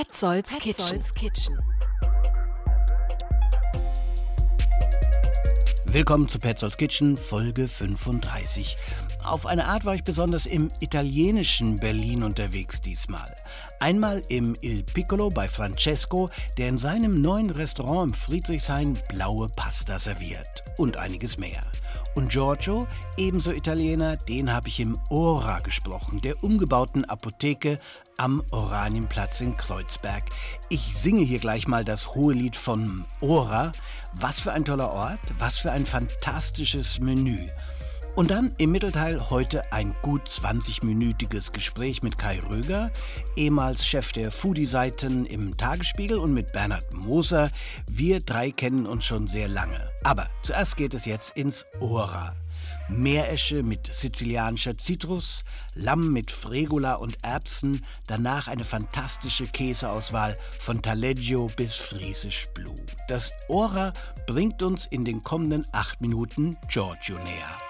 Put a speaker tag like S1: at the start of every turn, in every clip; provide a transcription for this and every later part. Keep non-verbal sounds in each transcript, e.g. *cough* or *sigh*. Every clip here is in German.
S1: Petzolds Kitchen. Kitchen.
S2: Willkommen zu Petzolds Kitchen, Folge 35. Auf eine Art war ich besonders im italienischen Berlin unterwegs diesmal. Einmal im Il Piccolo bei Francesco, der in seinem neuen Restaurant im Friedrichshain blaue Pasta serviert. Und einiges mehr. Und Giorgio, ebenso Italiener, den habe ich im Ora gesprochen, der umgebauten Apotheke am Oranienplatz in Kreuzberg. Ich singe hier gleich mal das hohe Lied von Ora. Was für ein toller Ort, was für ein fantastisches Menü. Und dann im Mittelteil heute ein gut 20-minütiges Gespräch mit Kai Röger, ehemals Chef der Foodie-Seiten im Tagesspiegel und mit Bernhard Moser. Wir drei kennen uns schon sehr lange. Aber zuerst geht es jetzt ins Ora. Meeresche mit sizilianischer Zitrus, Lamm mit Fregola und Erbsen, danach eine fantastische Käseauswahl von Taleggio bis Friesisch Blue. Das Ora bringt uns in den kommenden acht Minuten Giorgio näher.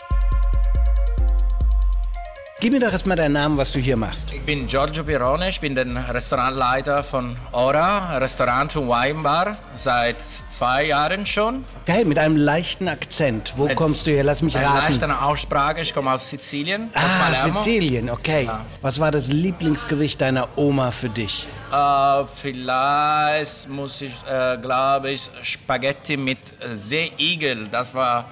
S2: Gib mir doch erstmal deinen Namen, was du hier machst.
S3: Ich bin Giorgio Pirone, ich bin der Restaurantleiter von Ora, Restaurant und Weinbar, seit zwei Jahren schon.
S2: Geil, mit einem leichten Akzent. Wo
S3: Mit
S2: kommst du her? Lass mich raten.
S3: leichte Aussprache, ich komme aus Sizilien, aus
S2: Ah,
S3: Palermo.
S2: Sizilien, okay.
S3: Ja.
S2: Was war das Lieblingsgericht deiner Oma für dich?
S3: Äh, vielleicht muss ich, äh, glaube ich, Spaghetti mit Seeigel, das war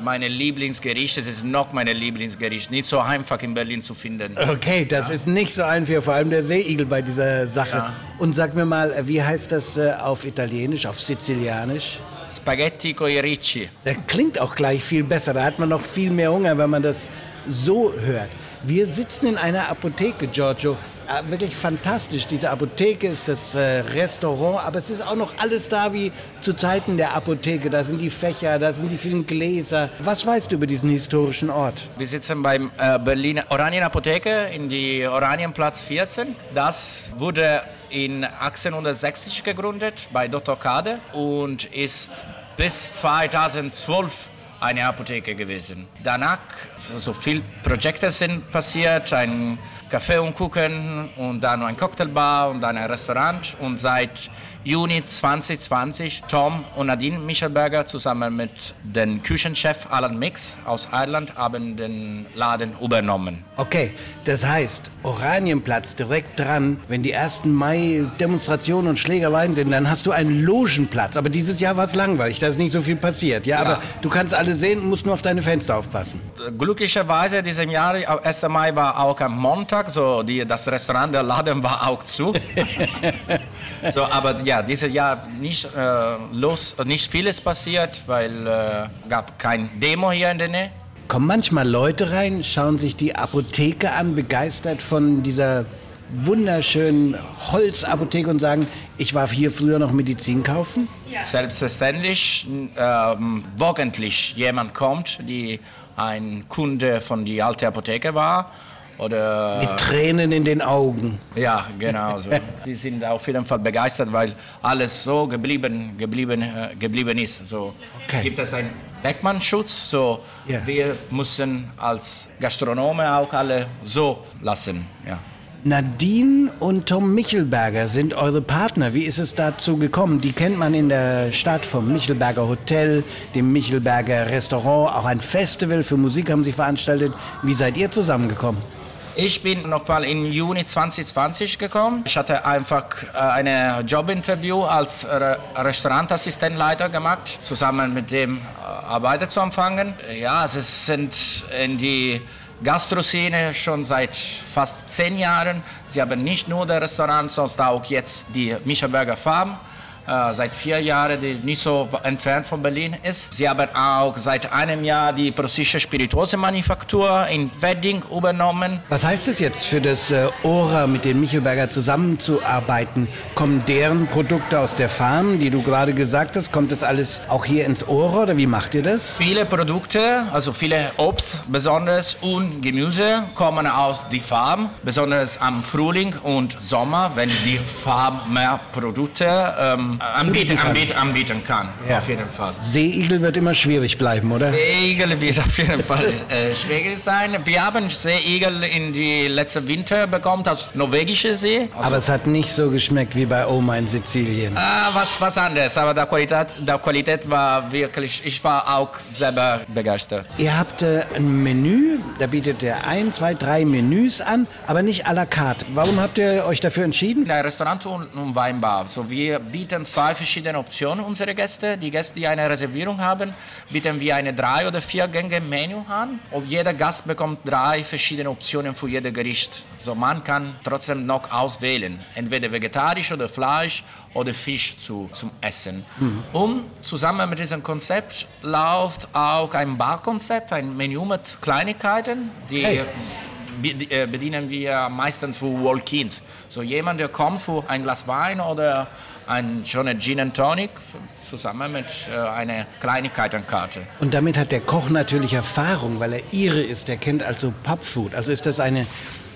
S3: meine Lieblingsgericht, es ist noch meine Lieblingsgericht, nicht so einfach in Berlin zu finden.
S2: Okay, das ist nicht so einfach, vor allem der Seeigel bei dieser Sache.
S3: Ja.
S2: Und sag mir mal, wie heißt das äh, auf Italienisch, auf Sizilianisch?
S3: Spaghetti con i ricci.
S2: Das klingt auch gleich viel besser. Da hat man noch viel mehr Hunger, wenn man das so hört. Wir sitzen in einer Apotheke, Giorgio. Ah, Wirklich fantastisch. Diese Apotheke ist das äh, Restaurant, aber es ist auch noch alles da wie zu Zeiten der Apotheke. Da sind die Fächer, da sind die vielen Gläser. Was weißt du über diesen historischen Ort?
S3: Wir sitzen beim äh, Berliner Oranien-Apotheke in die Oranienplatz 14. Das wurde in 1860 gegründet bei Dr. Kade und ist bis 2012 eine Apotheke gewesen. Danach so viele Projekte sind passiert, ein Café und Kuchen und dann ein Cocktailbar und dann ein Restaurant und seit Juni 2020 Tom und Nadine Michelberger zusammen mit dem Küchenchef Alan Mix aus Irland haben den Laden übernommen.
S2: Okay, das heißt, Oranienplatz direkt dran, wenn die ersten Mai-Demonstrationen und Schlägereien sind, dann hast du einen Logenplatz. Aber dieses Jahr war es langweilig, da ist nicht so viel passiert. Ja, aber du kannst alle sehen, musst nur auf deine Fenster aufpassen.
S3: Glücklicherweise diesem Jahr, 1. Mai war auch am Montag, so die, das Restaurant, der Laden war auch zu. *laughs* so, aber ja, dieses Jahr nicht, äh, los, nicht vieles passiert, weil äh, gab kein Demo hier in der Nähe.
S2: Kommen manchmal Leute rein, schauen sich die Apotheke an, begeistert von dieser wunderschönen Holzapotheke und sagen, ich war hier früher noch Medizin kaufen?
S3: Selbstverständlich, ähm, wöchentlich jemand kommt, die ein Kunde von die alte Apotheke war. Oder
S2: Mit Tränen in den Augen.
S3: Ja, genau. So. *laughs* Die sind auf jeden Fall begeistert, weil alles so geblieben, geblieben, äh, geblieben ist. So
S2: Okay.
S3: gibt es einen Beckmannschutz. So
S2: Ja.
S3: wir müssen als Gastronome auch alle so lassen. Ja.
S2: Nadine und Tom Michelberger sind eure Partner. Wie ist es dazu gekommen? Die kennt man in der Stadt vom Michelberger Hotel, dem Michelberger Restaurant. Auch ein Festival für Musik haben sie veranstaltet. Wie seid ihr zusammengekommen?
S3: Ich bin nochmal im Juni 2020 gekommen. Ich hatte einfach äh, ein Jobinterview als Re Restaurantassistentleiter gemacht, zusammen mit dem äh, Arbeiter zu anfangen. Ja, sie sind in die Gastroszene schon seit fast zehn Jahren. Sie haben nicht nur das Restaurant, sondern auch jetzt die Michelberger Farm. Äh, seit vier Jahren, die nicht so entfernt von Berlin ist. Sie haben auch seit einem Jahr die Preußische Spirituosenmanufaktur in Wedding übernommen.
S2: Was heißt es jetzt für das äh, Ora mit den Michelberger zusammenzuarbeiten? Kommen deren Produkte aus der Farm, die du gerade gesagt hast? Kommt das alles auch hier ins Ora oder wie macht ihr das?
S3: Viele Produkte, also viele Obst besonders und Gemüse kommen aus der Farm, besonders am Frühling und Sommer, wenn die Farm mehr Produkte ähm, anbieten, anbieten, anbieten kann.
S2: Ja.
S3: Auf jeden Fall.
S2: Seeigel wird immer schwierig bleiben, oder?
S3: Seeigel wird auf jeden Fall äh, schwierig sein. Wir haben Seeigel in die letzte Winter bekommen aus norwegischer See.
S2: Aber es hat nicht so geschmeckt wie bei Oma in Sizilien.
S3: Ah, was, was anderes, aber der Qualität, der Qualität war wirklich, ich war auch selber begeistert.
S2: Ihr habt äh, ein Menü, da bietet ihr ein, zwei, drei Menüs an, aber nicht à la carte. Warum habt ihr euch dafür entschieden?
S3: Ein Restaurant und und Weinbar. So, wir bieten zwei verschiedene Optionen unsere Gäste. Die Gäste, die eine Reservierung haben, bieten wir eine drei oder vier Gänge Menü an. Und jeder Gast bekommt drei verschiedene Optionen für jedes Gericht. So, man kann trotzdem noch auswählen, entweder vegetarisch oder Fleisch oder Fisch zu, zum Essen. Und zusammen mit diesem Konzept läuft auch ein Barkonzept, ein Menü mit Kleinigkeiten, die
S2: Hey.
S3: Äh, bedienen wir meistens für Walk-ins. So jemand, der kommt für ein Glas Wein oder ein schöner Gin and Tonic zusammen mit äh, einer Kleinigkeitenkarte.
S2: Und damit hat der Koch natürlich Erfahrung, weil er Ire ist. Der kennt also Pubfood. Also ist das eine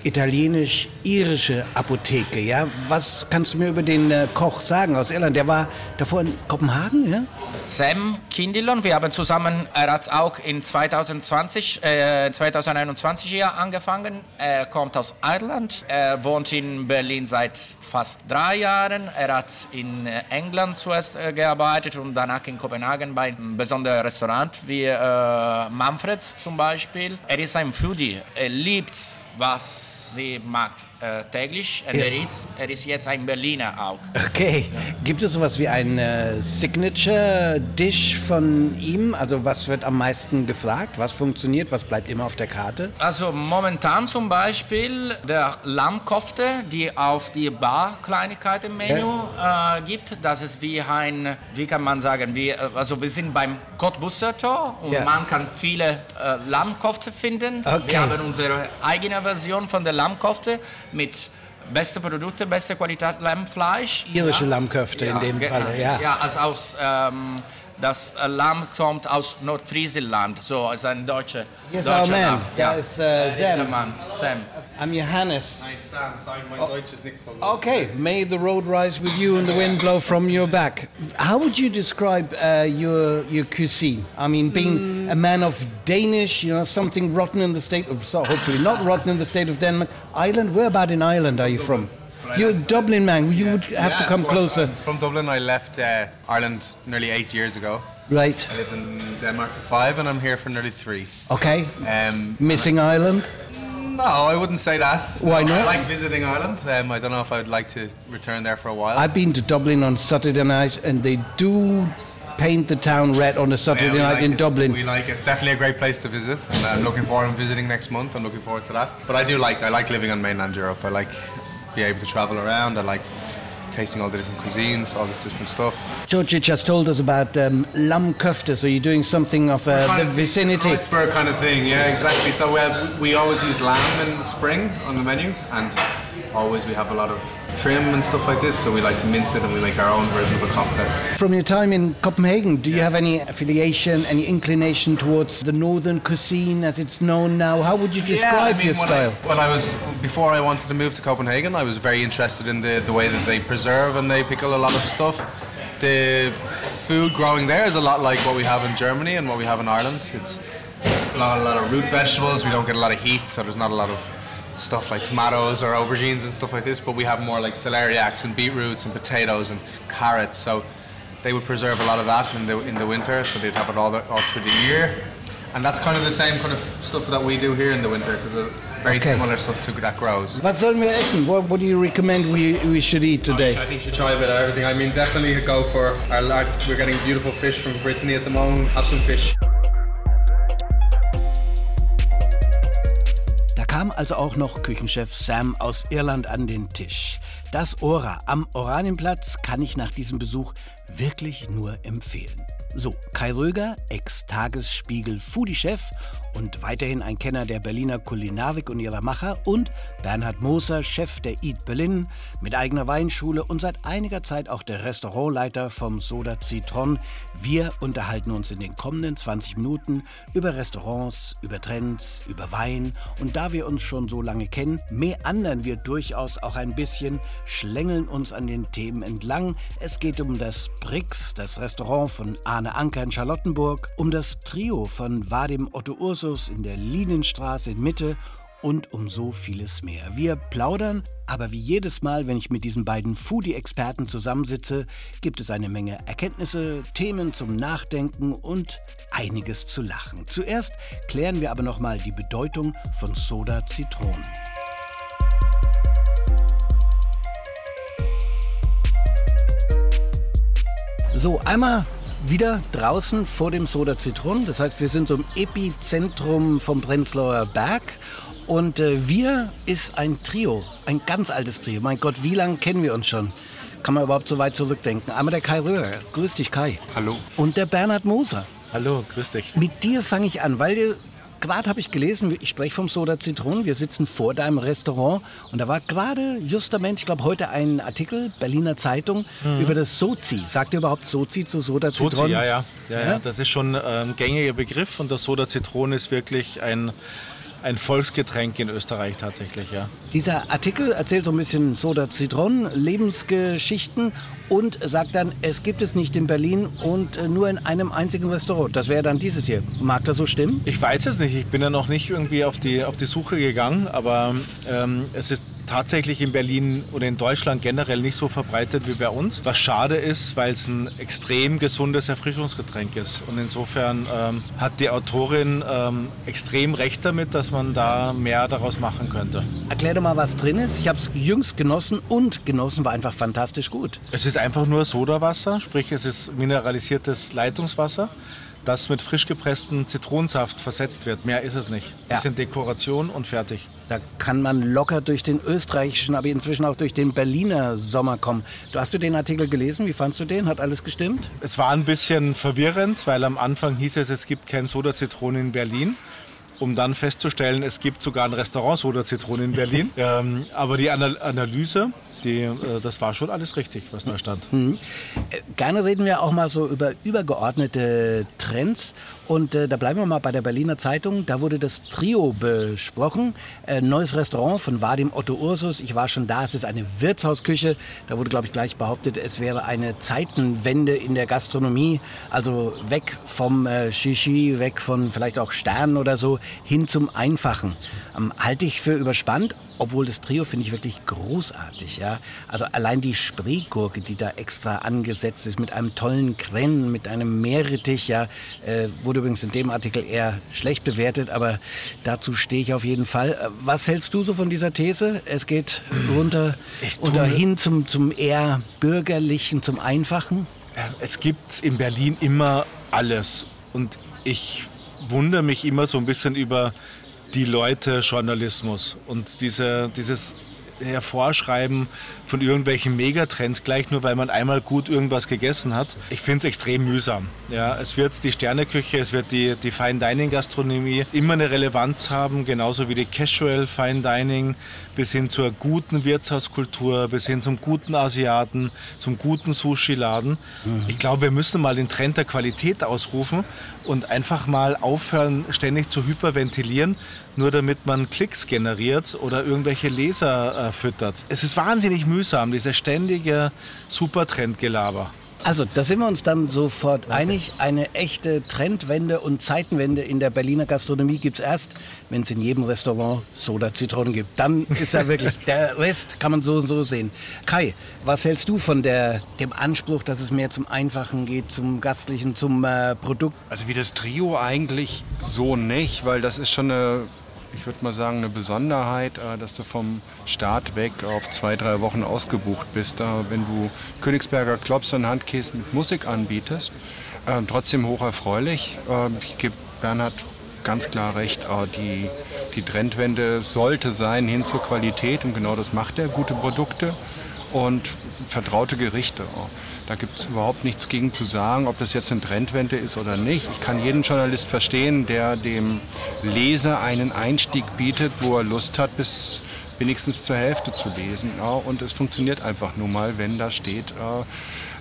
S2: italienisch-irische Apotheke, ja? Was kannst du mir über den äh, Koch sagen aus Irland? Der war davor in Kopenhagen, ja?
S3: Sam Kindilon, wir haben zusammen, er hat auch in 2020, äh, 2021 hier angefangen. Er kommt aus Irland, er wohnt in Berlin seit fast drei Jahren. Er hat in äh, England zuerst äh, gearbeitet und danach in Kopenhagen bei einem besonderen Restaurant wie äh, Manfred zum Beispiel. Er ist ein Foodie, er liebt was sie mag äh, täglich.
S2: Ja.
S3: er, ist, er ist jetzt ein Berliner auch.
S2: Okay. Gibt es sowas wie ein äh, Signature-Dish von ihm? Also was wird am meisten gefragt? Was funktioniert? Was bleibt immer auf der Karte?
S3: Also momentan zum Beispiel der Lammkofte, die auf die Bar-Kleinigkeiten-Menü äh, gibt. Das ist wie ein, wie kann man sagen, wie, äh, also wir sind beim Cottbusser Tor und
S2: Ja.
S3: man kann viele äh, Lammkofte finden.
S2: Okay.
S3: Wir haben unsere eigene Version von der Lammkofte mit beste Produkte, beste Qualität Lammfleisch.
S2: Irische Lammköfte in dem Falle, ja.
S3: Ja, also aus, ähm, das äh, Lamm kommt aus Nordfriesland, so ist ein deutscher,
S2: man.
S3: Lamm.
S2: Da ist, äh,
S3: ist der
S2: Sam.
S3: Mann, Sam.
S2: I'm Johannes.
S4: Hi Sam, sorry my Deutsch is nicht so good.
S2: Okay, may the road rise with you and the wind blow from your back. How would you describe uh, your your cuisine? I mean, being a man of Danish, you know, something rotten in the state of, so hopefully not rotten in the state of Denmark. Ireland, where about in Ireland are you from? You're a Dublin man. You would have
S4: Yeah,
S2: to come closer,
S4: I'm from Dublin, I left uh, Ireland nearly eight years ago.
S2: right?
S4: I lived in Denmark for five and I'm here for nearly three.
S2: Okay.
S4: Um,
S2: Missing Ireland?
S4: No, I wouldn't say that.
S2: Why not?
S4: I like visiting Ireland. Um, I don't know if I would like to return there for a while.
S2: I've been to Dublin on Saturday night, and they do paint the town red on a Saturday
S4: Yeah,
S2: night
S4: like
S2: in
S4: it.
S2: Dublin.
S4: We like it. It's definitely a great place to visit, and I'm looking forward to visiting next month. I'm looking forward to that. But I do like I like living on mainland Europe. I like being able to travel around. I like tasting all the different cuisines, all this different stuff.
S2: Georgia just told us about um, lamb kofta, so you're doing something of uh, the
S4: of
S2: vicinity.
S4: Kreuzberg kind of thing, yeah, exactly. So uh, we always use lamb in the spring on the menu, and always we have a lot of trim and stuff like this. So we like to mince it, and we make our own version of a kofta.
S2: From your time in Copenhagen, do you have any affiliation, any inclination towards the northern cuisine as it's known now? How would you describe
S4: I mean,
S2: your
S4: when
S2: style?
S4: I, when I was before I wanted to move to Copenhagen, I was very interested in the, the way that they preserve and they pickle a lot of stuff. The food growing there is a lot like what we have in Germany and what we have in Ireland. It's a lot, a lot of root vegetables. We don't get a lot of heat, so there's not a lot of stuff like tomatoes or aubergines and stuff like this. But we have more like celeriacs and beetroots and potatoes and carrots. So they would preserve a lot of that in the in the winter, so they'd have it all, the, all through the year. And that's kind of the same kind of stuff that we do here in the winter because very
S2: Okay.
S4: similar stuff to that grows.
S2: Was sollen wir essen? What, what do you recommend we, we should eat today?
S5: I think you should try a bit of everything. I mean, definitely go for our large. We're getting beautiful fish from Brittany at the moment. Have some fish.
S2: Kam also auch noch Küchenchef Sam aus Irland an den Tisch. Das Ora am Oranienplatz kann ich nach diesem Besuch wirklich nur empfehlen. So, Kai Röger, Ex-Tagesspiegel-Foodie-Chef und weiterhin ein Kenner der Berliner Kulinarik und ihrer Macher und Bernhard Moser, Chef der Eat Berlin mit eigener Weinschule und seit einiger Zeit auch der Restaurantleiter vom Soda Citron. Wir unterhalten uns in den kommenden 20 Minuten über Restaurants, über Trends, über Wein und da wir uns schon so lange kennen, meandern wir durchaus auch ein bisschen, schlängeln uns an den Themen entlang. Es geht um das Brix, das Restaurant von Arne Anker in Charlottenburg, um das Trio von Vadim Otto Ursus in der Linienstraße in Mitte und um so vieles mehr. Wir plaudern, aber wie jedes Mal, wenn ich mit diesen beiden Foodie-Experten zusammensitze, gibt es eine Menge Erkenntnisse, Themen zum Nachdenken und einiges zu lachen. Zuerst klären wir aber nochmal die Bedeutung von Soda Zitronen. So, einmal wieder draußen vor dem Soda Zitron. Das heißt, wir sind so im Epizentrum vom Prenzlauer Berg. Und äh, wir ist ein Trio, ein ganz altes Trio. Mein Gott, wie lange kennen wir uns schon? Kann man überhaupt so weit zurückdenken? Einmal der Kai Röhr. Grüß dich, Kai.
S5: Hallo.
S2: Und der Bernhard Moser.
S5: Hallo, grüß dich.
S2: Mit dir fange ich an, weil du gerade habe ich gelesen, ich spreche vom Soda Zitronen, wir sitzen vor deinem Restaurant und da war gerade justament, ich glaube heute ein Artikel, Berliner Zeitung, mhm. über das Sozi. Sagt ihr überhaupt Sozi zu Soda Zitronen?
S5: Sozi, ja, ja, ja, ja. Das ist schon ein gängiger Begriff und das Soda Zitronen ist wirklich ein ein Volksgetränk in Österreich tatsächlich, ja.
S2: Dieser Artikel erzählt so ein bisschen Soda Zitronen, Lebensgeschichten und sagt dann, es gibt es nicht in Berlin und äh, nur in einem einzigen Restaurant. Das wäre dann dieses hier. Mag das so stimmen?
S5: Ich weiß es nicht. Ich bin ja noch nicht irgendwie auf die, auf die Suche gegangen, aber ähm, es ist tatsächlich in Berlin oder in Deutschland generell nicht so verbreitet wie bei uns. Was schade ist, weil es ein extrem gesundes Erfrischungsgetränk ist. Und insofern ähm, hat die Autorin ähm, extrem recht damit, dass man da mehr daraus machen könnte.
S2: Erklär doch mal, was drin ist. Ich habe es jüngst genossen und genossen war einfach fantastisch gut.
S5: Es ist einfach nur Sodawasser, sprich es ist mineralisiertes Leitungswasser das mit frisch gepresstem Zitronensaft versetzt wird. Mehr ist es nicht. Ja. Bisschen Dekoration und fertig.
S2: Da kann man locker durch den österreichischen, aber inzwischen auch durch den Berliner Sommer kommen. Du hast du den Artikel gelesen? Wie fandst du den? Hat alles gestimmt?
S5: Es war ein bisschen verwirrend, weil am Anfang hieß es, es gibt kein Soda-Zitronen in Berlin um dann festzustellen, es gibt sogar ein Restaurant Soda Zitronen in Berlin. *laughs* ähm, aber die Analyse die, äh, das war schon alles richtig, was da stand. Mhm.
S2: Äh, gerne reden wir auch mal so über übergeordnete Trends. Und äh, da bleiben wir mal bei der Berliner Zeitung. Da wurde das Trio besprochen. Äh, neues Restaurant von Vadim Otto Ursus. Ich war schon da. Es ist eine Wirtshausküche. Da wurde, glaube ich, gleich behauptet, es wäre eine Zeitenwende in der Gastronomie. Also weg vom äh, Shishi, weg von vielleicht auch Sternen oder so, hin zum Einfachen. Ähm, halte ich für überspannt obwohl das Trio finde ich wirklich großartig. Ja? Also allein die Spreegurke, die da extra angesetzt ist, mit einem tollen Krennen, mit einem Meerrettich, ja, äh, wurde übrigens in dem Artikel eher schlecht bewertet, aber dazu stehe ich auf jeden Fall. Äh, was hältst du so von dieser These? Es geht runter oder hin zum, zum eher bürgerlichen, zum einfachen?
S5: Es gibt in Berlin immer alles und ich wundere mich immer so ein bisschen über die Leute Journalismus und diese, dieses Hervorschreiben von irgendwelchen Megatrends, gleich nur weil man einmal gut irgendwas gegessen hat. Ich finde es extrem mühsam. Ja, es wird die Sterneküche, es wird die, die Fine Dining Gastronomie immer eine Relevanz haben, genauso wie die Casual Fine Dining, bis hin zur guten Wirtshauskultur, bis hin zum guten Asiaten, zum guten Sushi-Laden. Mhm. Ich glaube, wir müssen mal den Trend der Qualität ausrufen und einfach mal aufhören, ständig zu hyperventilieren, nur damit man Klicks generiert oder irgendwelche Leser äh, füttert. Es ist wahnsinnig mühsam, dieser ständige Supertrendgelaber.
S2: Also, da sind wir uns dann sofort einig. Eine echte Trendwende und Zeitenwende in der Berliner Gastronomie gibt es erst, wenn es in jedem Restaurant Soda-Zitronen gibt. Dann ist er wirklich, der Rest kann man so und so sehen. Kai, was hältst du von der, dem Anspruch, dass es mehr zum Einfachen geht, zum Gastlichen, zum äh, Produkt?
S6: Also wie das Trio eigentlich so nicht, weil das ist schon eine ich würde mal sagen, eine Besonderheit, äh, dass du vom Start weg auf zwei, drei Wochen ausgebucht bist. Wenn du Königsberger Klops und Handkäse mit Musik anbietest, ähm, trotzdem hocherfreulich. Ähm, ich gebe Bernhard ganz klar recht, äh, die, die Trendwende sollte sein hin zur Qualität und genau das macht er, gute Produkte und vertraute Gerichte. Da gibt es überhaupt nichts gegen zu sagen, ob das jetzt eine Trendwende ist oder nicht. Ich kann jeden Journalist verstehen, der dem Leser einen Einstieg bietet, wo er Lust hat, bis wenigstens zur Hälfte zu lesen. Ja, und es funktioniert einfach nur mal, wenn da steht, äh,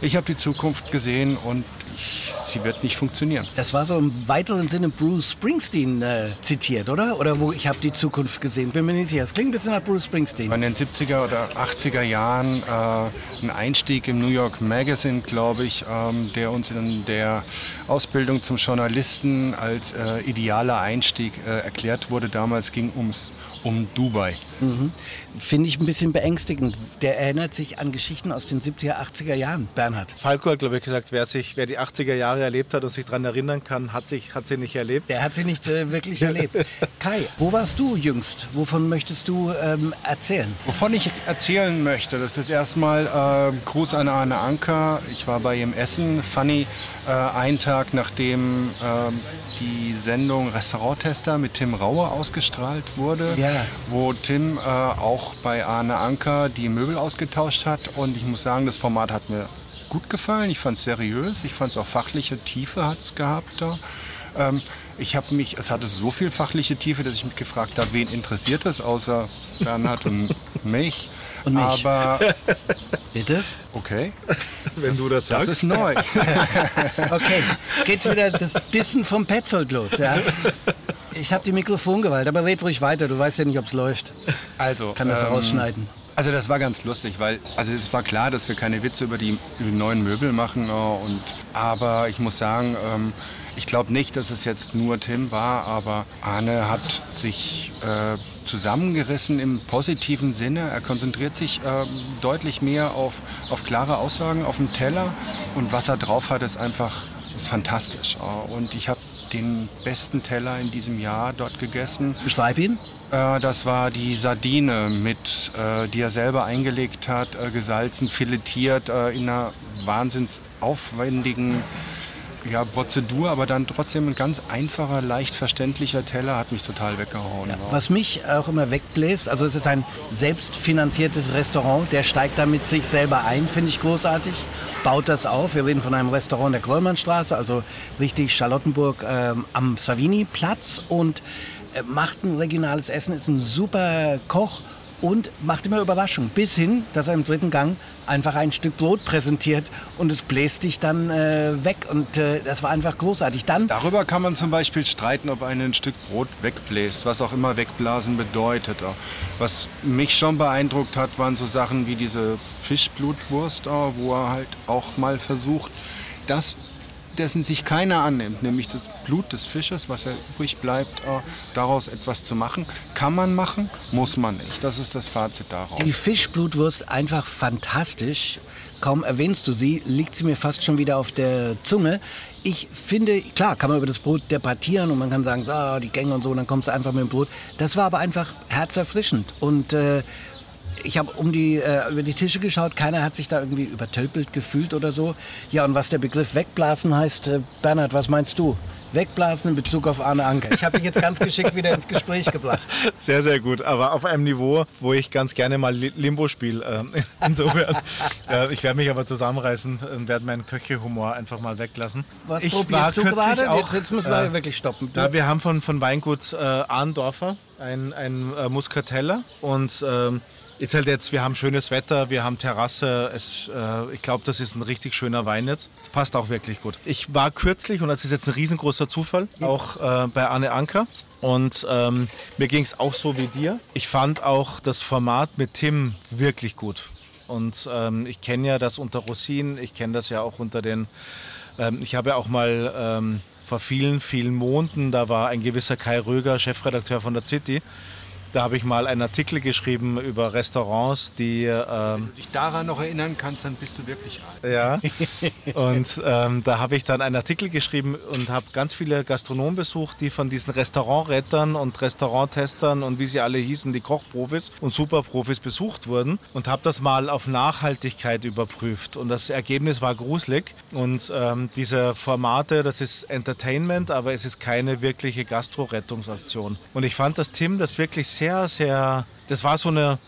S6: ich habe die Zukunft gesehen und ich, sie wird nicht funktionieren.
S2: Das war so im weiteren Sinne Bruce Springsteen äh, zitiert, oder? Oder wo ich habe die Zukunft gesehen. Bin mir nicht sicher. Das klingt ein bisschen nach Bruce Springsteen.
S6: In den 70er oder 80er Jahren äh, ein Einstieg im New York Magazine, glaube ich, ähm, der uns in der Ausbildung zum Journalisten als äh, idealer Einstieg äh, erklärt wurde. Damals ging ums um Dubai.
S2: Mhm. Finde ich ein bisschen beängstigend. Der erinnert sich an Geschichten aus den 70er, 80er Jahren, Bernhard.
S5: Falco hat, glaube ich, gesagt, wer, sich, wer die 80er Jahre erlebt hat und sich daran erinnern kann, hat, sich, hat sie nicht erlebt.
S2: Der hat sie nicht äh, wirklich erlebt. Kai, wo warst du jüngst? Wovon möchtest du ähm, erzählen?
S6: Wovon ich erzählen möchte, das ist erstmal äh, Gruß an Arne Anker. Ich war bei ihm Essen. Funny, äh, einen Tag nachdem äh, die Sendung Restauranttester mit Tim Rauer ausgestrahlt wurde,
S2: ja.
S6: wo Tim äh, auch bei Arne Anker die Möbel ausgetauscht hat. Und ich muss sagen, das Format hat mir gut gefallen. Ich fand es seriös, ich fand es auch fachliche Tiefe hat es gehabt da. Ähm, ich habe mich, es hatte so viel fachliche Tiefe, dass ich mich gefragt habe, wen interessiert das außer Bernhard und *laughs* mich.
S2: Und mich.
S6: Aber *laughs*
S2: Bitte?
S6: okay,
S5: Wenn du das sagst.
S6: das ist neu. *laughs*
S2: Okay, jetzt geht wieder das Dissen vom Petzold los, ja? Ich habe die Mikrofongewalt, aber red ruhig weiter. Du weißt ja nicht, ob es läuft.
S6: Also,
S2: Kann das
S6: ähm,
S2: rausschneiden.
S6: Also das war ganz lustig, weil also es war klar, dass wir keine Witze über die, über die neuen Möbel machen. äh, Und, aber ich muss sagen, ähm, ich glaube nicht, dass es jetzt nur Tim war, aber Arne hat sich äh, zusammengerissen im positiven Sinne. Er konzentriert sich äh, deutlich mehr auf, auf klare Aussagen auf dem Teller und was er drauf hat, ist einfach ist fantastisch. Äh, Und ich habe den besten Teller in diesem Jahr dort gegessen.
S2: Beschreib ihn.
S6: Äh, Das war die Sardine, mit, äh, die er selber eingelegt hat, äh, gesalzen, filetiert, in einer wahnsinns aufwendigen ja, Prozedur, aber dann trotzdem ein ganz einfacher, leicht verständlicher Teller hat mich total weggehauen.
S2: Ja, was mich auch immer wegbläst, also es ist ein selbstfinanziertes Restaurant, der steigt da mit sich selber ein, finde ich großartig, baut das auf. Wir reden von einem Restaurant der Krollmannstraße, also richtig Charlottenburg ähm, am Savini-Platz und äh, macht ein regionales Essen, ist ein super Koch und macht immer Überraschungen. Bis hin, dass er im dritten Gang einfach ein Stück Brot präsentiert und es bläst dich dann äh, weg. Und äh, das war einfach großartig. Dann
S6: Darüber kann man zum Beispiel streiten, ob einen ein Stück Brot wegbläst, was auch immer wegblasen bedeutet. Was mich schon beeindruckt hat, waren so Sachen wie diese Fischblutwurst, wo er halt auch mal versucht, das dessen sich keiner annimmt, nämlich das Blut des Fisches, was ja übrig bleibt, äh, daraus etwas zu machen. Kann man machen, muss man nicht. Das ist das Fazit daraus.
S2: Die Fischblutwurst einfach fantastisch. Kaum erwähnst du sie, liegt sie mir fast schon wieder auf der Zunge. Ich finde, klar, kann man über das Brot debattieren und man kann sagen, so, die Gänge und so, und dann kommst du einfach mit dem Brot. Das war aber einfach herzerfrischend. Und äh, ich habe um die, äh, über die Tische geschaut, keiner hat sich da irgendwie übertölpelt gefühlt oder so. Ja, und was der Begriff wegblasen heißt, äh, Bernhard, was meinst du? Wegblasen in Bezug auf Arne Anker. Ich habe dich jetzt ganz geschickt wieder ins Gespräch gebracht. *laughs*
S5: Sehr, sehr gut. Aber auf einem Niveau, wo ich ganz gerne mal Li- Limbo spiele. Ähm, *laughs* insofern. äh, ich werde mich aber zusammenreißen und werde meinen Köchehumor einfach mal weglassen.
S2: Was
S5: ich
S2: probierst du gerade?
S5: Auch,
S2: Jetzt, jetzt müssen wir
S5: äh,
S2: wirklich stoppen.
S5: Ja, wir haben von, von Weingut äh, Ahndorfer ein, ein äh, Muscatella und ähm, ist halt jetzt, wir haben schönes Wetter, wir haben Terrasse, es, äh, ich glaube, das ist ein richtig schöner Wein jetzt. Passt auch wirklich gut. Ich war kürzlich, und das ist jetzt ein riesengroßer Zufall, auch äh, bei Arne Anker. Und ähm, mir ging es auch so wie dir. Ich fand auch das Format mit Tim wirklich gut. Und ähm, ich kenne ja das unter Rosin, ich kenne das ja auch unter den ähm, ich habe ja auch mal ähm, vor vielen, vielen Monaten, da war ein gewisser Kai Röger, Chefredakteur von der City, da habe ich mal einen Artikel geschrieben über Restaurants, die ähm,
S6: dich daran noch erinnern kannst, dann bist du wirklich alt.
S5: ja. *laughs* Und ähm, da habe ich dann einen Artikel geschrieben und habe ganz viele Gastronomen besucht, die von diesen Restaurantrettern und Restauranttestern und wie sie alle hießen, die Kochprofis und Superprofis besucht wurden und habe das mal auf Nachhaltigkeit überprüft. Und das Ergebnis war gruselig. Und ähm, diese Formate, das ist Entertainment, aber es ist keine wirkliche Gastro-Rettungsaktion. Und ich fand, dass Tim das wirklich sehr, sehr, das war so eine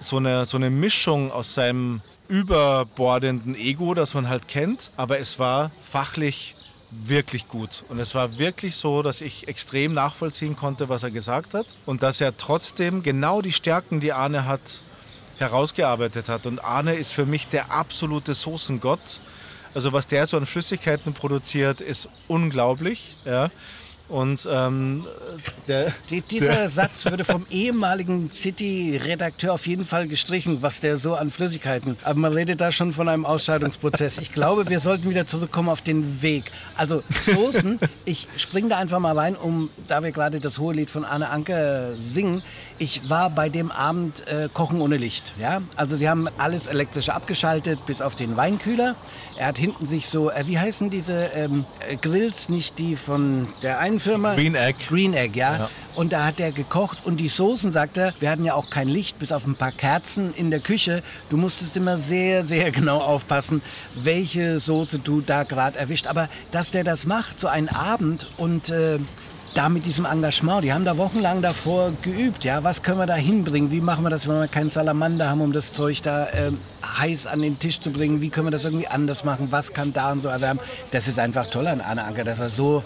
S5: so eine, so eine Mischung aus seinem überbordenden Ego, das man halt kennt, aber es war fachlich wirklich gut. Und es war wirklich so, dass ich extrem nachvollziehen konnte, was er gesagt hat und dass er trotzdem genau die Stärken, die Arne hat, herausgearbeitet hat. Und Arne ist für mich der absolute Soßengott. Also was der so an Flüssigkeiten produziert, ist unglaublich. Ja. Und ähm,
S2: der, Die, dieser der *laughs* Satz würde vom ehemaligen City-Redakteur auf jeden Fall gestrichen, was der so an Flüssigkeiten. Aber man redet da schon von einem Ausscheidungsprozess. Ich glaube, wir sollten wieder zurückkommen auf den Weg. Also Soßen, ich springe da einfach mal rein, um, da wir gerade das hohe Lied von Anne Anke singen, ich war bei dem Abend äh, Kochen ohne Licht. Ja? Also sie haben alles elektrisch abgeschaltet, bis auf den Weinkühler. Er hat hinten sich so, äh, wie heißen diese ähm, Grills, nicht die von der einen Firma?
S5: Green Egg.
S2: Green Egg, ja. ja. Und da hat er gekocht und die Soßen, sagt er, wir hatten ja auch kein Licht, bis auf ein paar Kerzen in der Küche. Du musstest immer sehr, sehr *laughs* genau aufpassen, welche Soße du da gerade erwischt. Aber dass der das macht, so einen Abend und... Äh, da mit diesem Engagement, die haben da wochenlang davor geübt, ja, was können wir da hinbringen, wie machen wir das, wenn wir keinen Salamander haben, um das Zeug da ähm, heiß an den Tisch zu bringen, wie können wir das irgendwie anders machen, was kann da und so erwärmen. Das ist einfach toll an Arne Anker, dass er so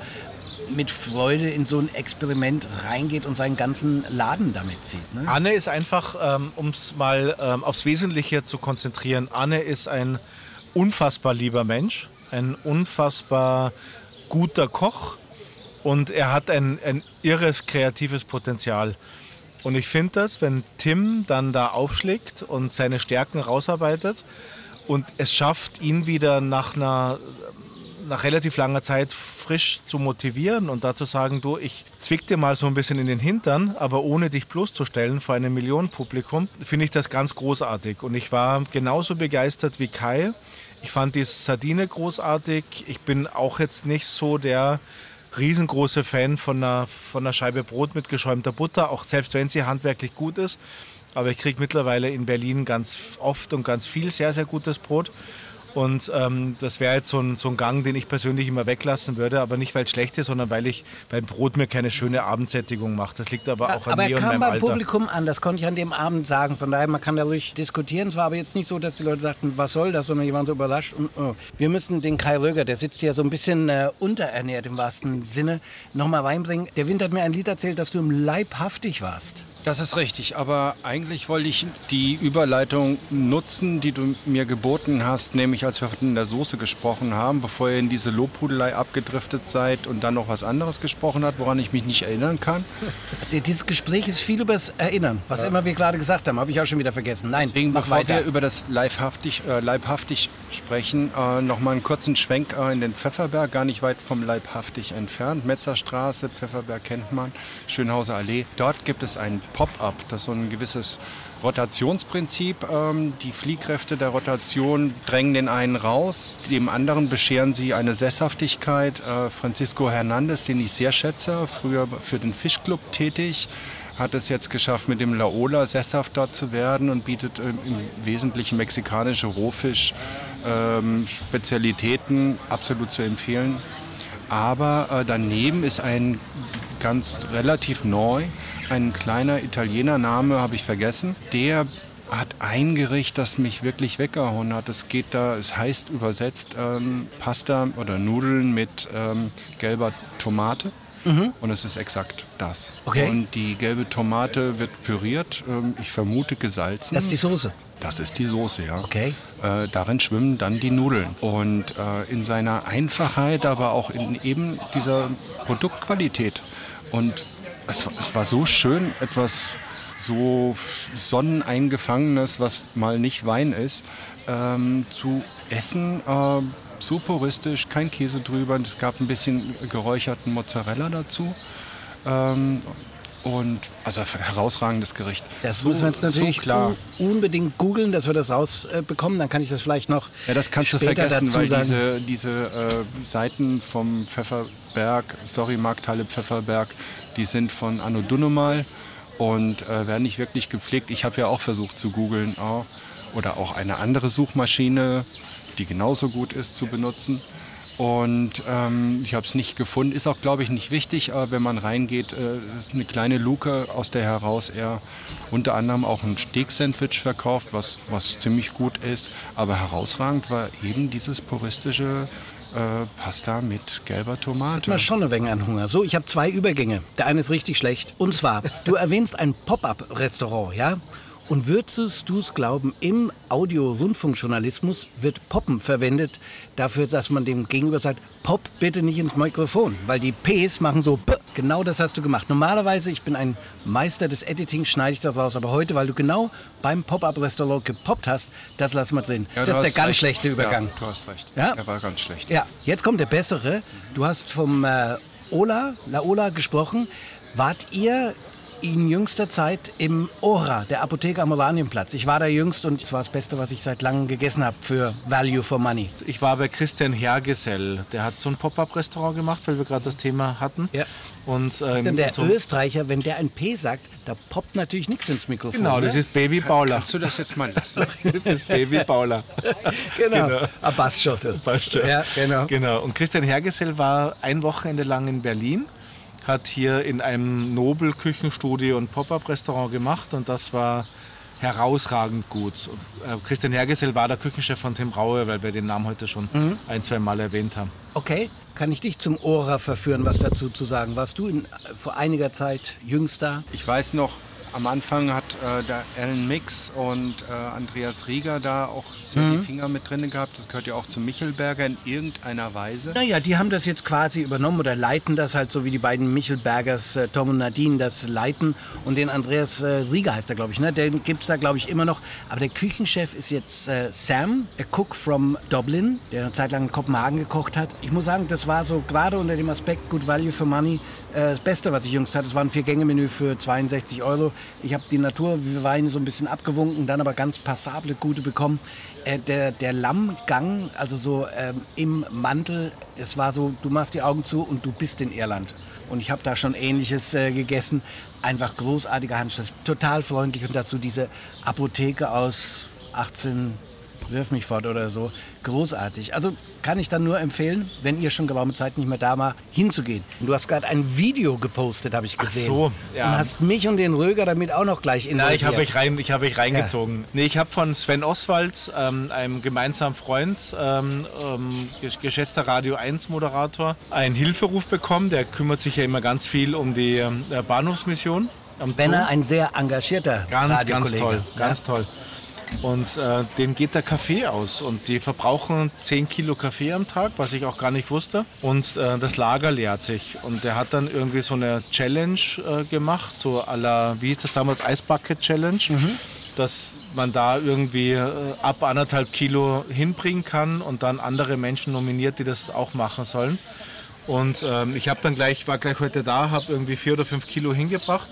S2: mit Freude in so ein Experiment reingeht und seinen ganzen Laden damit zieht. Ne?
S5: Anne ist einfach, ähm, um es mal ähm, aufs Wesentliche zu konzentrieren, Anne ist ein unfassbar lieber Mensch, ein unfassbar guter Koch, und er hat ein, ein irres kreatives Potenzial. Und ich finde das, wenn Tim dann da aufschlägt und seine Stärken rausarbeitet und es schafft, ihn wieder nach einer nach relativ langer Zeit frisch zu motivieren und dazu sagen, du, ich zwick dir mal so ein bisschen in den Hintern, aber ohne dich bloßzustellen vor einem Millionenpublikum, finde ich das ganz großartig. Und ich war genauso begeistert wie Kai. Ich fand die Sardine großartig. Ich bin auch jetzt nicht so der riesengroßer Fan von einer, von einer Scheibe Brot mit geschäumter Butter, auch selbst wenn sie handwerklich gut ist. Aber ich kriege mittlerweile in Berlin ganz oft und ganz viel sehr, sehr gutes Brot. Und ähm, das wäre jetzt so ein, so ein Gang, den ich persönlich immer weglassen würde, aber nicht, weil es schlecht ist, sondern weil ich beim Brot mir keine schöne Abendsättigung mache. Das liegt aber auch an
S2: aber
S5: mir und
S2: meinem
S5: Alter. Aber
S2: kam beim Publikum an, das konnte ich an dem Abend sagen. Von daher, man kann da ruhig diskutieren. Es war aber jetzt nicht so, dass die Leute sagten, was soll das, sondern die waren so überrascht. Und, oh. Wir müssen den Kai Röger, der sitzt hier so ein bisschen äh, unterernährt im wahrsten Sinne, nochmal reinbringen. Der Wind hat mir ein Lied erzählt, dass du im Leibhaftig warst.
S6: Das ist richtig, aber eigentlich wollte ich die Überleitung nutzen, die du mir geboten hast, nämlich als wir von der Soße gesprochen haben, bevor ihr in diese Lobhudelei abgedriftet seid und dann noch was anderes gesprochen hat, woran ich mich nicht erinnern kann.
S2: Dieses Gespräch ist viel über das Erinnern, was ja. immer wir gerade gesagt haben, habe ich auch schon wieder vergessen. Nein,
S6: Deswegen, mach bevor weiter. wir über das Leibhaftig, äh, Leibhaftig sprechen, äh, noch mal einen kurzen Schwenk äh, in den Pfefferberg, gar nicht weit vom Leibhaftig entfernt. Metzerstraße, Pfefferberg kennt man, Schönhauser Allee. Dort gibt es einen Pop-up, das so ein gewisses Rotationsprinzip. Ähm, die Fliehkräfte der Rotation drängen den einen raus, dem anderen bescheren sie eine Sesshaftigkeit. Äh, Francisco Hernandez, den ich sehr schätze, früher für den Fischclub tätig, hat es jetzt geschafft, mit dem Laola sesshaft dort zu werden und bietet äh, im Wesentlichen mexikanische Rohfisch-Spezialitäten, ähm, absolut zu empfehlen. Aber äh, daneben ist ein ganz relativ neu ein kleiner Italienername, habe ich vergessen. Der hat ein Gericht, das mich wirklich weggehauen hat. Es geht da, es heißt übersetzt ähm, Pasta oder Nudeln mit ähm, gelber Tomate. Mhm. Und es ist exakt das.
S2: Okay.
S6: Und die gelbe Tomate wird püriert, ähm, ich vermute gesalzen.
S2: Das ist die Soße.
S6: Das ist die Soße, ja.
S2: Okay.
S6: Äh, darin schwimmen dann die Nudeln. Und äh, in seiner Einfachheit, aber auch in eben dieser Produktqualität. Und es, es war so schön, etwas so Sonneneingefangenes, was mal nicht Wein ist, ähm, zu essen. Äh, so puristisch, kein Käse drüber. Es gab ein bisschen geräucherten Mozzarella dazu. Ähm, und also herausragendes Gericht.
S2: Das so, müssen wir jetzt natürlich so klar. unbedingt googeln, dass wir das rausbekommen. Dann kann ich das vielleicht noch.
S6: Ja, das kannst du vergessen, weil sagen. diese, diese äh, Seiten vom Pfefferberg, sorry, Markthalle Pfefferberg, die sind von Anno Dunomal und äh, werden nicht wirklich gepflegt. Ich habe ja auch versucht zu googeln oh, oder auch eine andere Suchmaschine, die genauso gut ist, zu benutzen. Und ähm, ich habe es nicht gefunden. Ist auch, glaube ich, nicht wichtig, aber wenn man reingeht, äh, es ist eine kleine Luke, aus der heraus er unter anderem auch ein Steak-Sandwich verkauft, was, was ziemlich gut ist. Aber herausragend war eben dieses puristische äh, Pasta mit gelber Tomate.
S2: Hat man schon ein wenig an Hunger. So, ich habe zwei Übergänge. Der eine ist richtig schlecht. Und zwar, du erwähnst ein Pop-up-Restaurant, ja? Und würdest du es glauben, im Audio-Rundfunkjournalismus wird Poppen verwendet dafür, dass man dem Gegenüber sagt, Pop bitte nicht ins Mikrofon, weil die Ps machen so, B. genau das hast du gemacht. Normalerweise, ich bin ein Meister des Editings, schneide ich das raus, aber heute, weil du genau beim Pop-Up-Restaurant gepoppt hast, das lassen wir drin.
S6: Ja,
S2: das ist der ganz
S6: recht.
S2: schlechte Übergang.
S6: Ja, du hast recht.
S2: Ja?
S6: Er war ganz schlecht.
S2: Ja, jetzt kommt der bessere. Du hast vom äh, Ola, La Ola gesprochen. Wart ihr in jüngster Zeit im Ora, der Apotheke am Oranienplatz? Ich war da jüngst und es war das Beste, was ich seit langem gegessen habe für Value for Money.
S5: Ich war bei Christian Hergesell. Der hat so ein Pop-up-Restaurant gemacht, weil wir gerade das Thema hatten.
S2: Ja.
S5: Und,
S2: Das ist denn
S5: ähm,
S2: der
S5: so,
S2: Österreicher, wenn der ein P sagt, da poppt natürlich nichts ins Mikrofon.
S5: Genau, das
S2: ne?
S5: ist Baby Paula.
S6: Kannst du das jetzt mal lassen? *laughs*
S5: Das ist Baby Paula. *laughs*
S2: genau.
S5: genau.
S2: Ah, passt schon.
S5: Passt schon.
S2: Ja, genau.
S5: genau. Und Christian Hergesell war ein Wochenende lang in Berlin, hat hier in einem Nobel-Küchenstudio ein Pop-Up-Restaurant gemacht und das war herausragend gut. Äh, Christian Hergesell war der Küchenchef von Tim Raue, weil wir den Namen heute schon
S2: Mhm.
S5: ein, zwei Mal erwähnt haben.
S2: Okay, kann ich dich zum Ora verführen, was dazu zu sagen? Warst du in, vor einiger Zeit jüngst da?
S6: Ich weiß noch, am Anfang hat äh, der Alan Mix und äh, Andreas Rieger da auch so
S2: Mhm.
S6: die Finger mit drin gehabt. Das gehört ja auch zu Michelberger in irgendeiner Weise.
S2: Naja, die haben das jetzt quasi übernommen oder leiten das halt so wie die beiden Michelbergers, äh, Tom und Nadine, das leiten. Und den Andreas äh, Rieger heißt er, glaube ich, ne? Den gibt es da, glaube ich, immer noch. Aber der Küchenchef ist jetzt äh, Sam, a Cook from Dublin, der eine Zeit lang in Kopenhagen gekocht hat. Ich muss sagen, das war so gerade unter dem Aspekt Good Value for Money das Beste, was ich jüngst hatte. Es war ein Vier-Gänge-Menü für 62 Euro. Ich habe die Naturweine so ein bisschen abgewunken, dann aber ganz passable, gute bekommen. Äh, der, der Lammgang, also so ähm, im Mantel, es war so, du machst die Augen zu und du bist in Irland. Und ich habe da schon Ähnliches äh, gegessen. Einfach großartiger Handschrift, total freundlich und dazu diese Apotheke aus 18, wirf mich fort oder so. Großartig. Also kann ich dann nur empfehlen, wenn ihr schon geraume Zeit nicht mehr da war, hinzugehen. Und du hast gerade ein Video gepostet, habe ich gesehen.
S5: so, ja.
S2: Und hast mich und den Röger damit auch noch gleich
S5: Na,
S2: involviert.
S5: ich habe euch, rein, ich hab euch reingezogen. Nee, ich habe von Sven Oswald, ähm, einem gemeinsamen Freund, ähm, ähm, gesch- geschätzter Radio 1 Moderator, einen Hilferuf bekommen. Der kümmert sich ja immer ganz viel um die äh, Bahnhofsmission. Zoo.
S2: ein sehr engagierter
S5: Ganz, ganz toll, ganz toll. Und äh, denen geht der Kaffee aus und die verbrauchen 10 Kilo Kaffee am Tag, was ich auch gar nicht wusste. Und äh, das Lager leert sich. Und der hat dann irgendwie so eine Challenge äh, gemacht, so à la, wie hieß das damals, Ice Bucket Challenge, dass man da irgendwie äh, ab anderthalb Kilo hinbringen kann und dann andere Menschen nominiert, die das auch machen sollen. Und ähm, ich habe dann gleich, war gleich heute da, habe irgendwie vier oder fünf Kilo hingebracht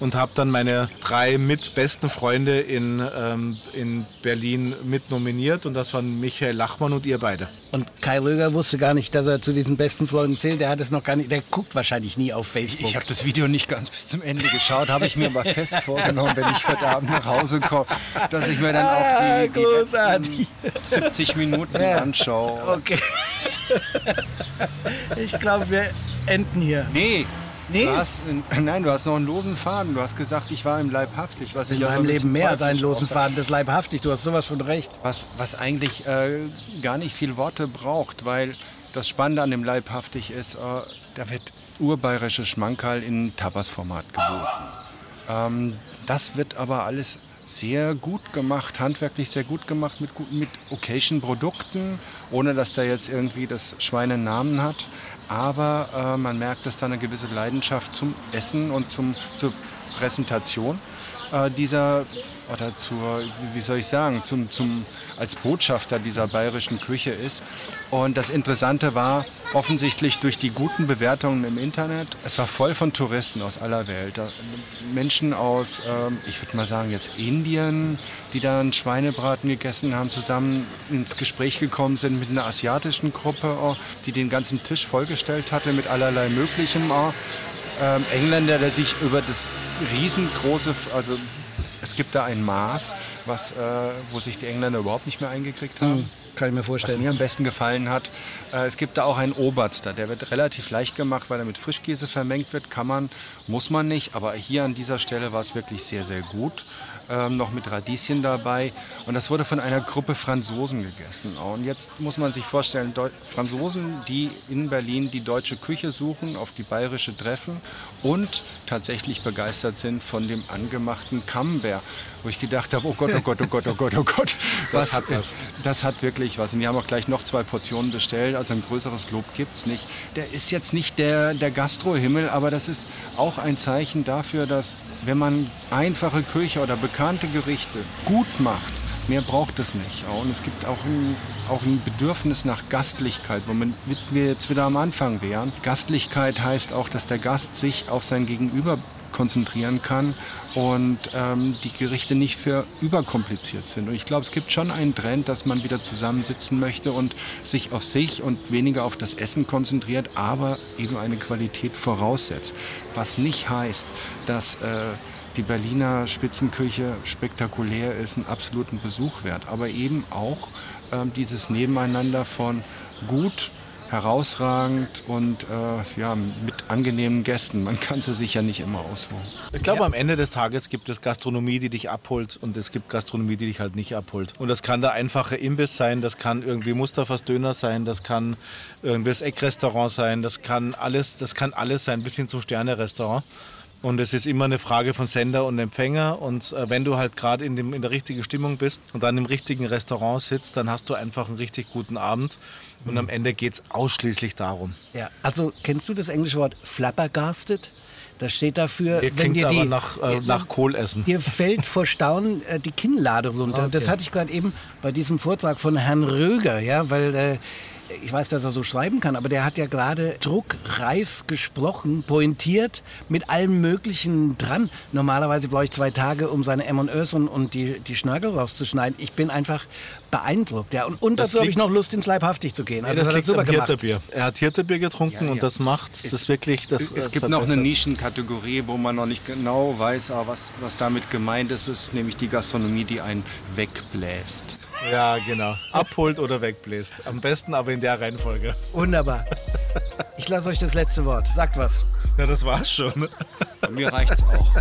S5: und habe dann meine drei mit besten Freunde in, ähm, in Berlin mit nominiert und das waren Michael Lachmann und ihr beide.
S2: Und Kai Röger wusste gar nicht, dass er zu diesen besten Freunden zählt. Der hat es noch gar nicht, der guckt wahrscheinlich nie auf Facebook.
S6: Ich habe das Video nicht ganz bis zum Ende geschaut, habe ich mir aber *laughs* fest vorgenommen, wenn ich heute Abend nach Hause komme, dass ich mir dann auch die, die
S2: großartig.
S6: letzten 70 Minuten anschaue.
S2: okay. *laughs* ich glaube, wir enden hier.
S6: Nee.
S2: Nee?
S6: Du hast, *laughs* nein, du hast noch einen losen Faden. Du hast gesagt, ich war im Leibhaftig. Was
S2: In
S6: ich aber
S2: meinem
S6: ein
S2: Leben mehr als einen losen. Faden des Leibhaftig. Du hast sowas von recht.
S6: Was, was eigentlich äh, gar nicht viel Worte braucht, weil das Spannende an dem Leibhaftig ist, äh, da wird urbayerische Schmankerl in Tapas-Format geboten. Ähm, das wird aber alles sehr gut gemacht, handwerklich sehr gut gemacht mit, mit Occasion-Produkten, ohne dass da jetzt irgendwie das Schwein einen Namen hat. Aber äh, man merkt, dass da eine gewisse Leidenschaft zum Essen und zum, zur Präsentation äh, dieser, oder zur, wie- soll ich sagen, zum, zum, als Botschafter dieser bayerischen Küche ist. Und das Interessante war, offensichtlich durch die guten Bewertungen im Internet, es war voll von Touristen aus aller Welt. Menschen aus, ähm, ich würde mal sagen, jetzt Indien, die da einen Schweinebraten gegessen haben, zusammen ins Gespräch gekommen sind mit einer asiatischen Gruppe, oh, die den ganzen Tisch vollgestellt hatte mit allerlei Möglichem. Ähm, Engländer, der sich über das riesengroße, also es gibt da ein Maß, was, äh, wo sich die Engländer überhaupt nicht mehr eingekriegt haben. Mhm.
S2: Kann ich mir vorstellen.
S6: Was mir am besten gefallen hat, äh, es gibt da auch einen Oberster. Der wird relativ leicht gemacht, weil er mit Frischkäse vermengt wird. Kann man, muss man nicht. Aber hier an dieser Stelle war es wirklich sehr, sehr gut ähm, noch mit Radieschen dabei. Und das wurde von einer Gruppe Franzosen gegessen. Und jetzt muss man sich vorstellen, Deu Franzosen, die in Berlin die deutsche Küche suchen, auf die bayerische treffen und tatsächlich begeistert sind von dem angemachten Camembert wo ich gedacht habe, oh Gott, oh Gott, oh Gott, oh Gott, oh Gott. *laughs*
S5: Das, das hat was.
S6: Das hat wirklich was. Und wir haben auch gleich noch zwei Portionen bestellt, also ein größeres Lob gibt es nicht. Der ist jetzt nicht der, der Gastrohimmel, aber das ist auch ein Zeichen dafür, dass wenn man einfache Küche oder bekannte Gerichte gut macht, mehr braucht es nicht. Und es gibt auch ein, auch ein Bedürfnis nach Gastlichkeit, womit wir jetzt wieder am Anfang wären. Gastlichkeit heißt auch, dass der Gast sich auf sein Gegenüber konzentrieren kann und ähm, die Gerichte nicht für überkompliziert sind. Und ich glaube, es gibt schon einen Trend, dass man wieder zusammensitzen möchte und sich auf sich und weniger auf das Essen konzentriert, aber eben eine Qualität voraussetzt. Was nicht heißt, dass äh, die Berliner Spitzenküche spektakulär ist, einen absoluten Besuch wert, aber eben auch äh, dieses Nebeneinander von gut, herausragend und äh, ja, mit angenehmen Gästen. Man kann sie sich ja nicht immer aussuchen.
S5: Ich glaube, ja. am Ende des Tages gibt es Gastronomie, die dich abholt und es gibt Gastronomie, die dich halt nicht abholt. Und das kann der einfache Imbiss sein, das kann irgendwie Mustafas Döner sein, das kann irgendwie das Eckrestaurant sein, das kann alles, das kann alles sein, bis hin zum Sterne-Restaurant. Und es ist immer eine Frage von Sender und Empfänger. Und äh, wenn du halt gerade in, in der richtigen Stimmung bist und dann im richtigen Restaurant sitzt, dann hast du einfach einen richtig guten Abend. Und mhm. am Ende geht es ausschließlich darum.
S2: Ja, also kennst du das englische Wort flabbergasted? Das steht dafür,
S5: Ihr wenn dir die nach, äh, nach Kohl essen.
S2: Dir fällt vor Staunen äh, die Kinnlade runter. Okay. Das hatte ich gerade eben bei diesem Vortrag von Herrn Röger, ja, weil äh, ich weiß, dass er so schreiben kann, aber der hat ja gerade druckreif gesprochen, pointiert, mit allem Möglichen dran. Normalerweise brauche ich zwei Tage, um seine M&Ös und, und die, die Schnörkel rauszuschneiden. Ich bin einfach beeindruckt. Ja. Und, und dazu habe ich noch Lust, ins Leibhaftig zu gehen.
S5: Also das, das liegt super Hirterbier. Er hat Hirterbier getrunken ja, ja. und das macht es, das wirklich... Das,
S6: es äh, gibt noch eine Nischenkategorie, wo man noch nicht genau weiß, was, was damit gemeint ist. ist nämlich die Gastronomie, die einen wegbläst.
S5: Ja, genau. Abholt oder wegbläst. Am besten aber in der Reihenfolge.
S2: Wunderbar. Ich lasse euch das letzte Wort. Sagt was.
S5: Na, das war's schon.
S6: Mir reicht's auch.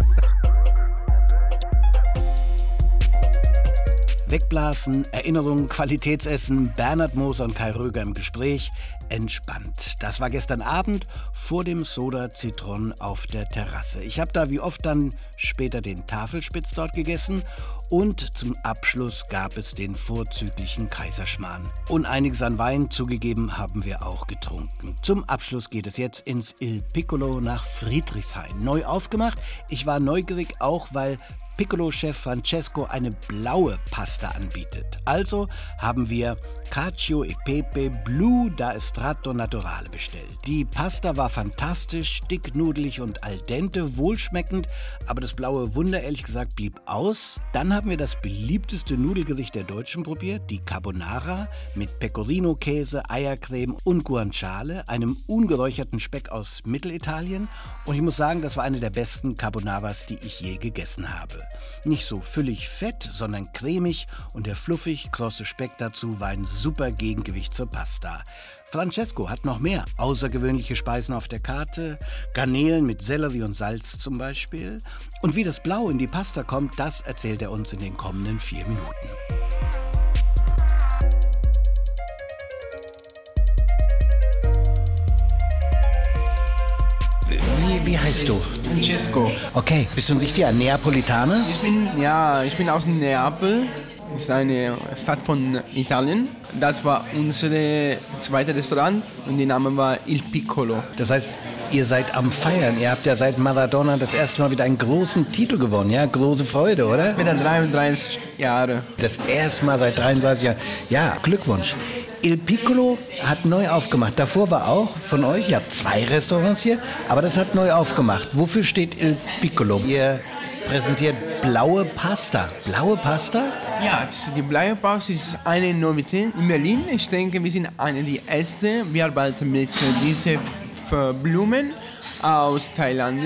S2: Wegblasen, Erinnerungen, Qualitätsessen, Bernhard Moser und Kai Röger im Gespräch, entspannt. Das war gestern Abend vor dem Soda Zitron auf der Terrasse. Ich habe da wie oft dann später den Tafelspitz dort gegessen und zum Abschluss gab es den vorzüglichen Kaiserschmarrn. Und einiges an Wein zugegeben haben wir auch getrunken. Zum Abschluss geht es jetzt ins Il Piccolo nach Friedrichshain. Neu aufgemacht. Ich war neugierig auch, weil Piccolo-Chef Francesco eine blaue Pasta anbietet. Also haben wir Cacio e Pepe Blue da Estrato Naturale bestellt. Die Pasta war fantastisch, dicknudelig und al dente, wohlschmeckend, aber das blaue Wunder ehrlich gesagt blieb aus. Dann haben wir das beliebteste Nudelgericht der Deutschen probiert, die Carbonara mit Pecorino-Käse, Eiercreme und Guanciale, einem ungeräucherten Speck aus Mittelitalien. Und ich muss sagen, das war eine der besten Carbonaras, die ich je gegessen habe. Nicht so füllig fett, sondern cremig und der fluffig krosse Speck dazu war ein super Gegengewicht zur Pasta. Francesco hat noch mehr außergewöhnliche Speisen auf der Karte, Garnelen mit Sellerie und Salz zum Beispiel. Und wie das Blau in die Pasta kommt, das erzählt er uns in den kommenden vier Minuten. Wie, wie heißt du?
S7: Francesco.
S2: Okay, bist du ein richtiger Neapolitaner?
S7: Ich bin, ja, ich bin aus Neapel. Das ist eine Stadt von Italien. Das war unser zweites Restaurant und der Name war Il Piccolo.
S2: Das heißt, ihr seid am Feiern. Ihr habt ja seit Maradona das erste Mal wieder einen großen Titel gewonnen, ja? Große Freude, oder?
S7: Das bin dann 33 Jahre.
S2: Das erste Mal seit 33 Jahren. Ja, Glückwunsch. Il Piccolo hat neu aufgemacht. Davor war auch von euch, ihr habt zwei Restaurants hier, aber das hat neu aufgemacht. Wofür steht Il Piccolo? Ihr präsentiert blaue Pasta. Blaue Pasta?
S7: Ja, die blaue Pasta ist eine Novität in Berlin. Ich denke, wir sind eine der ersten. Wir arbeiten mit diesen Blumen aus Thailand.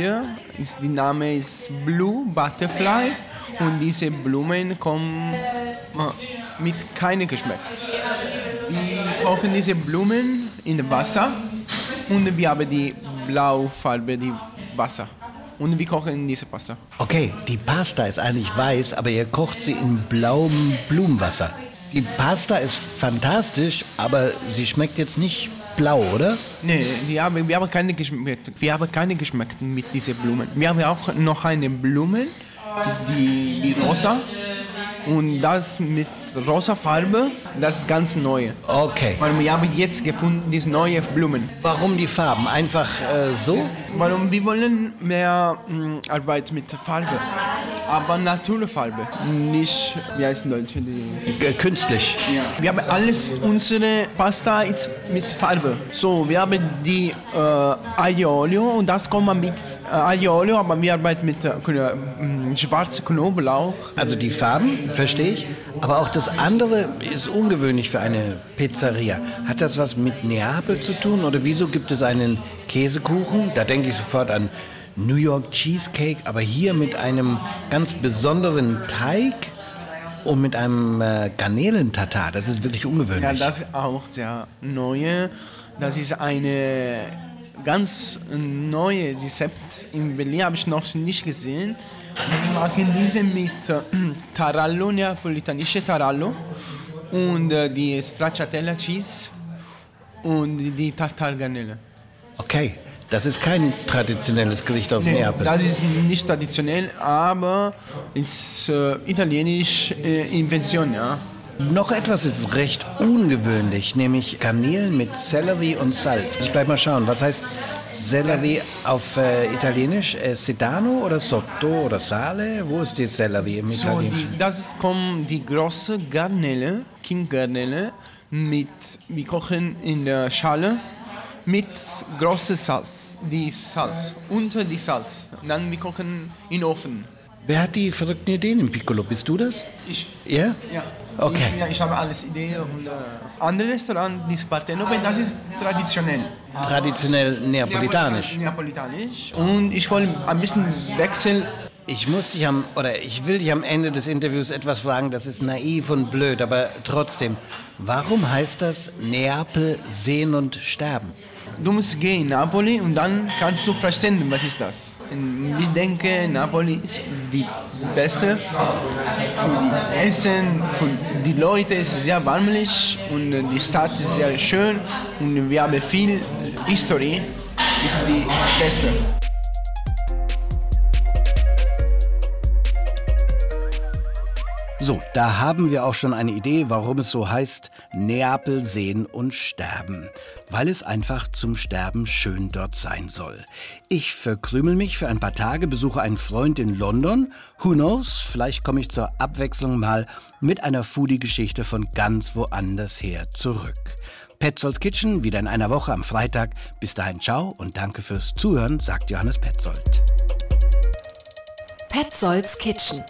S7: Die Name ist Blue Butterfly und diese Blumen kommen äh, mit keinem Geschmack. Die kochen diese Blumen in Wasser und wir haben die Blaufarbe, die Wasser. Und wir kochen diese Pasta.
S2: Okay, die Pasta ist eigentlich weiß, aber ihr kocht sie in blauem Blumenwasser. Die Pasta ist fantastisch, aber sie schmeckt jetzt nicht blau, oder?
S7: Nee, die haben, wir haben keine Geschmack. Wir haben keine Geschmack mit diesen Blumen. Wir haben auch noch eine Blume, ist die, die rosa. Und das mit rosa Farbe, das ist ganz neu.
S2: Okay.
S7: Weil wir haben jetzt gefunden, diese neue Blumen.
S2: Warum die Farben? Einfach äh, so?
S7: Warum wir wollen mehr mh, Arbeit mit Farbe, aber Naturfarbe, nicht wie heißt in Deutsch? Die,
S2: Äh, künstlich.
S7: wir haben alles unsere Pasta ist mit Farbe. So, wir haben die äh, Aiolio und das kommt man mit äh, Aiolio, aber wir arbeiten mit äh, mh, schwarzem Knoblauch.
S2: Also die Farben, verstehe ich. Aber auch das andere ist ungewöhnlich für eine Pizzeria. Hat das was mit Neapel zu tun? Oder wieso gibt es einen Käsekuchen? Da denke ich sofort an New York Cheesecake, aber hier mit einem ganz besonderen Teig und mit einem äh, Garnelentatar. Das ist wirklich ungewöhnlich.
S7: Ja, das ist auch sehr neue. Das ist eine ganz neue Rezept. In Berlin habe ich noch nicht gesehen. Wir machen diese mit äh, *clears throat* Tarallo, neapolitanische Tarallo und äh, die Stracciatella Cheese und die Tartargarnele.
S2: Okay, das ist kein traditionelles Gericht aus
S7: Nee,
S2: Neapel.
S7: das ist nicht traditionell, aber ist äh, italienisch äh, Invention, ja.
S2: Noch etwas ist recht ungewöhnlich, nämlich Garnelen mit Sellerie und Salz. Ich gleich mal schauen, was heißt Sellerie auf äh, Italienisch? Äh, Sedano oder Sotto oder Sale? Wo ist die Sellerie im
S7: So,
S2: Italienischen?
S7: die, das ist kommen die große Garnele, Kindgarnele, mit, wir kochen in der Schale mit großem Salz, die Salz, unter die Salz. Dann wir kochen in Ofen.
S2: Wer hat die verrückten Ideen im Piccolo? Bist du das?
S7: Ich,
S2: Ja?
S7: ja.
S2: Okay.
S7: Ich, ja, ich habe alles Ideen. Und, äh, andere Restaurant, das Partenope, das ist traditionell.
S2: Traditionell neapolitanisch.
S7: Neapolitanisch. Und ich wollte ein bisschen wechseln.
S2: Ich muss dich am, oder ich will dich am Ende des Interviews etwas fragen, das ist naiv und blöd, aber trotzdem. Warum heißt das Neapel sehen und sterben?
S7: Du musst gehen Napoli und dann kannst du verstehen, was ist das. Und ich denke, Napoli ist die beste für die Essen, für die Leute ist sehr warmlich und die Stadt ist sehr schön und wir haben viel Historie, ist die beste.
S2: So, da haben wir auch schon eine Idee, warum es so heißt, Neapel sehen und sterben. Weil es einfach zum Sterben schön dort sein soll. Ich verkrümel mich für ein paar Tage, besuche einen Freund in London. Who knows, vielleicht komme ich zur Abwechslung mal mit einer Foodie-Geschichte von ganz woanders her zurück. Petzolds Kitchen wieder in einer Woche am Freitag. Bis dahin ciao und danke fürs Zuhören, sagt Johannes Petzold.
S1: Petzolds Kitchen.